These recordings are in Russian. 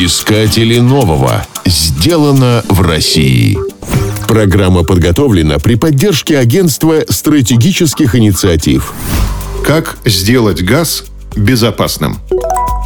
Искатели нового. Сделано в России. Программа подготовлена при поддержке Агентства стратегических инициатив. Как сделать газ безопасным?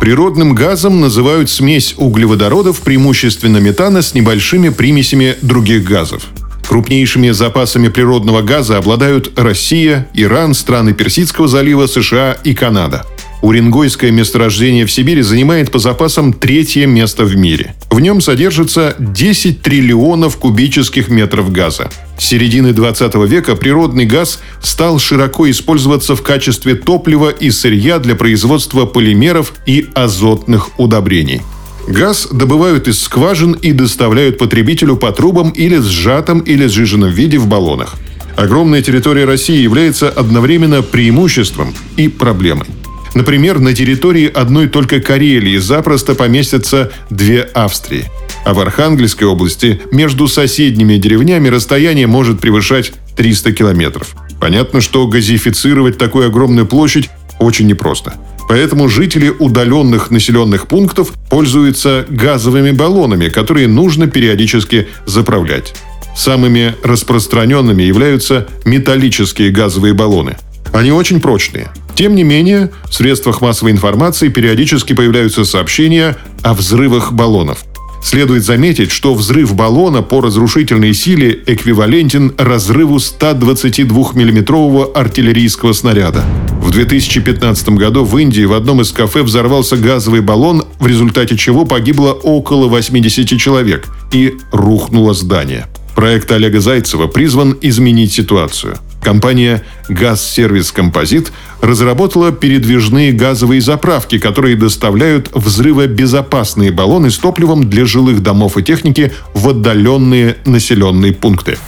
Природным газом называют смесь углеводородов, преимущественно метана, с небольшими примесями других газов. Крупнейшими запасами природного газа обладают Россия, Иран, страны Персидского залива, США и Канада. Уренгойское месторождение в Сибири занимает по запасам третье место в мире. В нем содержится 10 триллионов кубических метров газа. С середины 20 века природный газ стал широко использоваться в качестве топлива и сырья для производства полимеров и азотных удобрений. Газ добывают из скважин и доставляют потребителю по трубам или сжатом или сжиженном виде в баллонах. Огромная территория России является одновременно преимуществом и проблемой. Например, на территории одной только Карелии запросто поместятся две Австрии. А в Архангельской области между соседними деревнями расстояние может превышать 300 километров. Понятно, что газифицировать такую огромную площадь очень непросто. Поэтому жители удаленных населенных пунктов пользуются газовыми баллонами, которые нужно периодически заправлять. Самыми распространенными являются металлические газовые баллоны. Они очень прочные – тем не менее, в средствах массовой информации периодически появляются сообщения о взрывах баллонов. Следует заметить, что взрыв баллона по разрушительной силе эквивалентен разрыву 122 миллиметрового артиллерийского снаряда. В 2015 году в Индии в одном из кафе взорвался газовый баллон, в результате чего погибло около 80 человек и рухнуло здание. Проект Олега Зайцева призван изменить ситуацию – Компания «Газсервис Композит» разработала передвижные газовые заправки, которые доставляют взрывобезопасные баллоны с топливом для жилых домов и техники в отдаленные населенные пункты.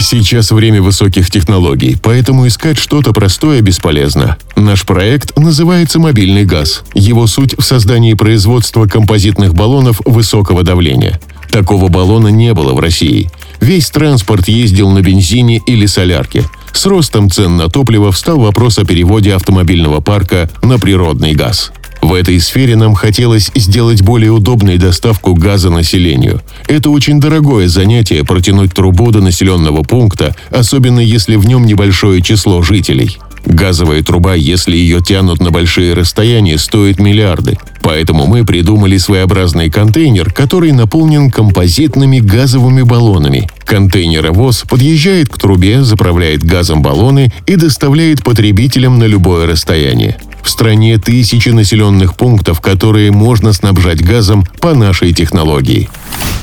Сейчас время высоких технологий, поэтому искать что-то простое бесполезно. Наш проект называется «Мобильный газ». Его суть в создании производства композитных баллонов высокого давления. Такого баллона не было в России. Весь транспорт ездил на бензине или солярке. С ростом цен на топливо встал вопрос о переводе автомобильного парка на природный газ. В этой сфере нам хотелось сделать более удобной доставку газа населению. Это очень дорогое занятие протянуть трубу до населенного пункта, особенно если в нем небольшое число жителей. Газовая труба, если ее тянут на большие расстояния, стоит миллиарды. Поэтому мы придумали своеобразный контейнер, который наполнен композитными газовыми баллонами. Контейнеровоз подъезжает к трубе, заправляет газом баллоны и доставляет потребителям на любое расстояние. В стране тысячи населенных пунктов, которые можно снабжать газом по нашей технологии.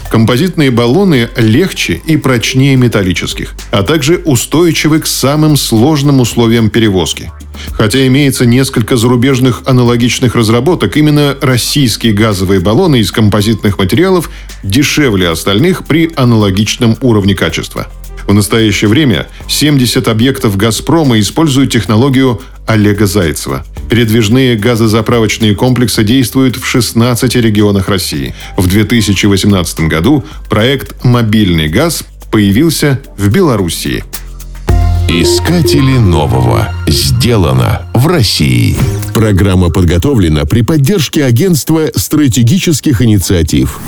Композитные баллоны легче и прочнее металлических, а также устойчивы к самым сложным условиям перевозки. Хотя имеется несколько зарубежных аналогичных разработок, именно российские газовые баллоны из композитных материалов дешевле остальных при аналогичном уровне качества. В настоящее время 70 объектов «Газпрома» используют технологию Олега Зайцева. Передвижные газозаправочные комплексы действуют в 16 регионах России. В 2018 году проект «Мобильный газ» появился в Белоруссии. Искатели нового. Сделано в России. Программа подготовлена при поддержке Агентства стратегических инициатив.